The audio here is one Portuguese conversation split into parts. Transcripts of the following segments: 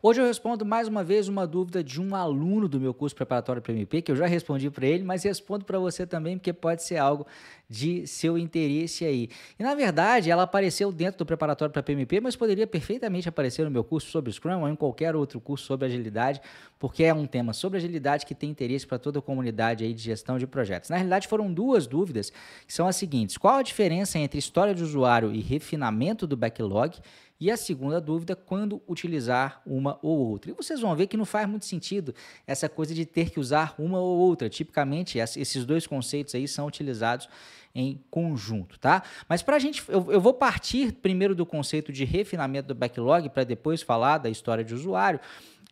Hoje eu respondo mais uma vez uma dúvida de um aluno do meu curso preparatório para MP, que eu já respondi para ele, mas respondo para você também, porque pode ser algo de seu interesse aí. E na verdade, ela apareceu dentro do preparatório para PMP, mas poderia perfeitamente aparecer no meu curso sobre Scrum ou em qualquer outro curso sobre agilidade, porque é um tema sobre agilidade que tem interesse para toda a comunidade aí de gestão de projetos. Na realidade, foram duas dúvidas, que são as seguintes: qual a diferença entre história de usuário e refinamento do backlog? E a segunda dúvida, quando utilizar uma ou outra. E vocês vão ver que não faz muito sentido essa coisa de ter que usar uma ou outra. Tipicamente, esses dois conceitos aí são utilizados em conjunto, tá? Mas para a gente, eu, eu vou partir primeiro do conceito de refinamento do backlog para depois falar da história de usuário.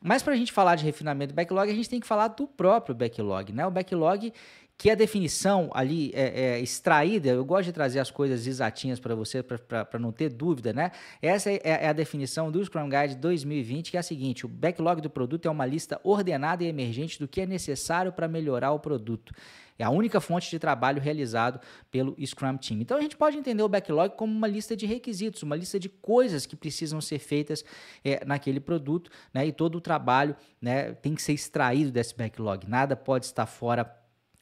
Mas para a gente falar de refinamento do backlog, a gente tem que falar do próprio backlog, né? O backlog que a definição ali é, é, extraída, eu gosto de trazer as coisas exatinhas para você, para não ter dúvida, né? Essa é, é, a definição do Scrum Guide 2020, que é a seguinte: o backlog do produto é uma lista ordenada e emergente do que é necessário para melhorar o produto. É a única fonte de trabalho realizado pelo Scrum Team. Então a gente pode entender o backlog como uma lista de requisitos, uma lista de coisas que precisam ser feitas é, naquele produto, né? E todo o trabalho né, tem que ser extraído desse backlog. Nada pode estar fora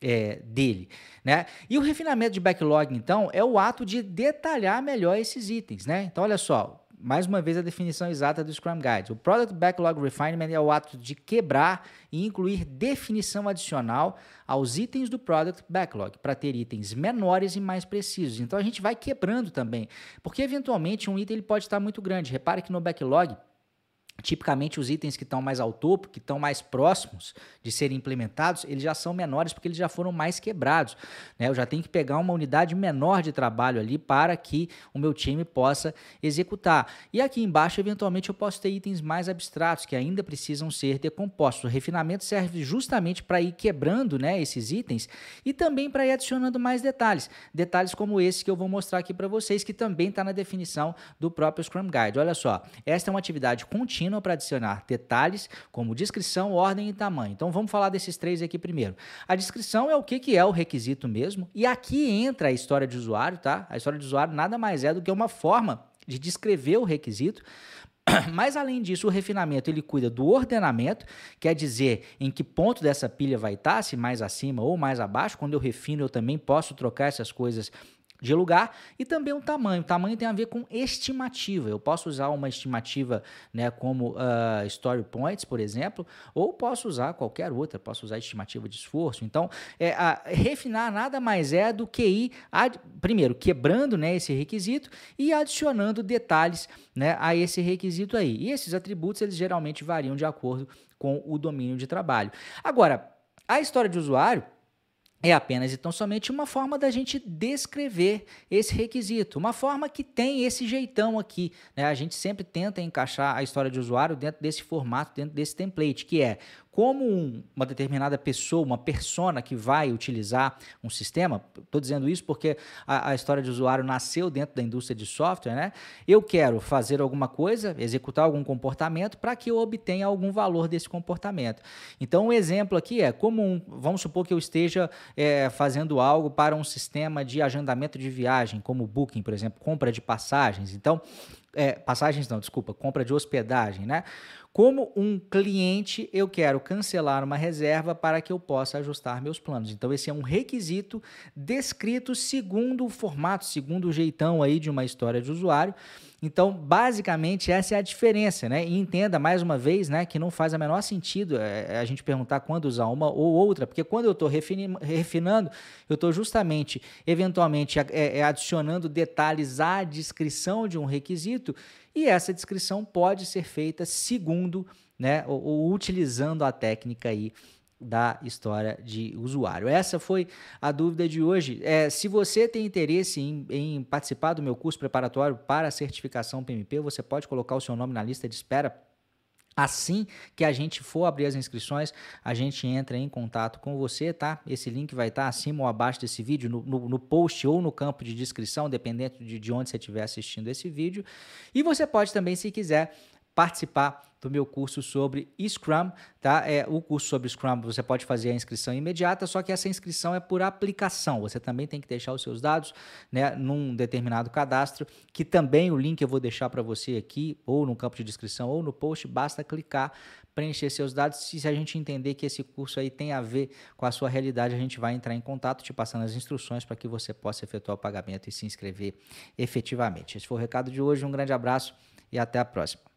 é, dele. Né? E o refinamento de backlog, então, é o ato de detalhar melhor esses itens. Né? Então, olha só, mais uma vez a definição exata do Scrum Guide. O Product Backlog Refinement é o ato de quebrar e incluir definição adicional aos itens do Product Backlog, para ter itens menores e mais precisos. Então a gente vai quebrando também, porque eventualmente um item ele pode estar muito grande. Repare que no backlog Tipicamente, os itens que estão mais ao topo, que estão mais próximos de serem implementados, eles já são menores porque eles já foram mais quebrados. Né? Eu já tenho que pegar uma unidade menor de trabalho ali para que o meu time possa executar. E aqui embaixo, eventualmente, eu posso ter itens mais abstratos que ainda precisam ser decompostos. O refinamento serve justamente para ir quebrando né, esses itens e também para ir adicionando mais detalhes. Detalhes como esse que eu vou mostrar aqui para vocês, que também está na definição do próprio Scrum Guide. Olha só, esta é uma atividade contínua para adicionar detalhes como descrição, ordem e tamanho. Então vamos falar desses três aqui primeiro. A descrição é o que, que é o requisito mesmo, e aqui entra a história de usuário, tá? A história de usuário nada mais é do que uma forma de descrever o requisito. Mas além disso, o refinamento ele cuida do ordenamento, quer dizer em que ponto dessa pilha vai estar, se mais acima ou mais abaixo. Quando eu refino, eu também posso trocar essas coisas de lugar e também o tamanho. O tamanho tem a ver com estimativa. Eu posso usar uma estimativa né, como uh, story points, por exemplo, ou posso usar qualquer outra, posso usar estimativa de esforço. Então, é, a, refinar nada mais é do que ir, ad, primeiro, quebrando né, esse requisito e adicionando detalhes né, a esse requisito aí. E esses atributos, eles geralmente variam de acordo com o domínio de trabalho. Agora, a história de usuário é apenas então somente uma forma da gente descrever esse requisito, uma forma que tem esse jeitão aqui. Né? A gente sempre tenta encaixar a história de usuário dentro desse formato, dentro desse template, que é como um, uma determinada pessoa, uma persona que vai utilizar um sistema, estou dizendo isso porque a, a, história de usuário nasceu dentro da indústria de software, né? Eu quero fazer alguma coisa, executar algum comportamento para que eu obtenha algum valor desse comportamento. Então, um exemplo aqui é como vamos supor que eu esteja é, fazendo algo para um sistema de agendamento de viagem, como Booking, por exemplo, compra de passagens. Então, é, passagens não, desculpa, compra de hospedagem, né? Como um cliente, eu quero cancelar uma reserva para que eu possa ajustar meus planos. Então, esse é um requisito descrito segundo o formato, segundo o jeitão aí de uma história de usuário. Então, basicamente, essa é a diferença, né? E entenda mais uma vez, né, que não faz o menor sentido é, a gente perguntar quando usar uma ou outra, porque quando eu estou refinando, eu estou justamente, eventualmente, é, é, adicionando detalhes à descrição de um requisito e essa descrição pode ser feita segundo, né, ou, ou utilizando a técnica aí da história de usuário. Essa foi a dúvida de hoje. É, se você tem interesse em, em, participar do meu curso preparatório para a certificação PMP, você pode colocar o seu nome na lista de espera. Assim que a gente for abrir as inscrições, a gente entra em contato com você, tá? Esse link vai estar acima ou abaixo desse vídeo, no, no, no post ou no campo de descrição, dependendo de, de onde você estiver assistindo esse vídeo. E você pode também, se quiser, participar do meu curso sobre Scrum, tá? É o curso sobre Scrum, você pode fazer a inscrição imediata, só que essa inscrição é por aplicação. Você também tem que deixar os seus dados, né, num determinado cadastro, que também o link eu vou deixar para você aqui ou no campo de descrição ou no post, basta clicar, preencher seus dados. Se a gente entender que esse curso aí tem a ver com a sua realidade, a gente vai entrar em contato te passando as instruções para que você possa efetuar o pagamento e se inscrever efetivamente. Esse foi o recado de hoje. Um grande abraço e até a próxima.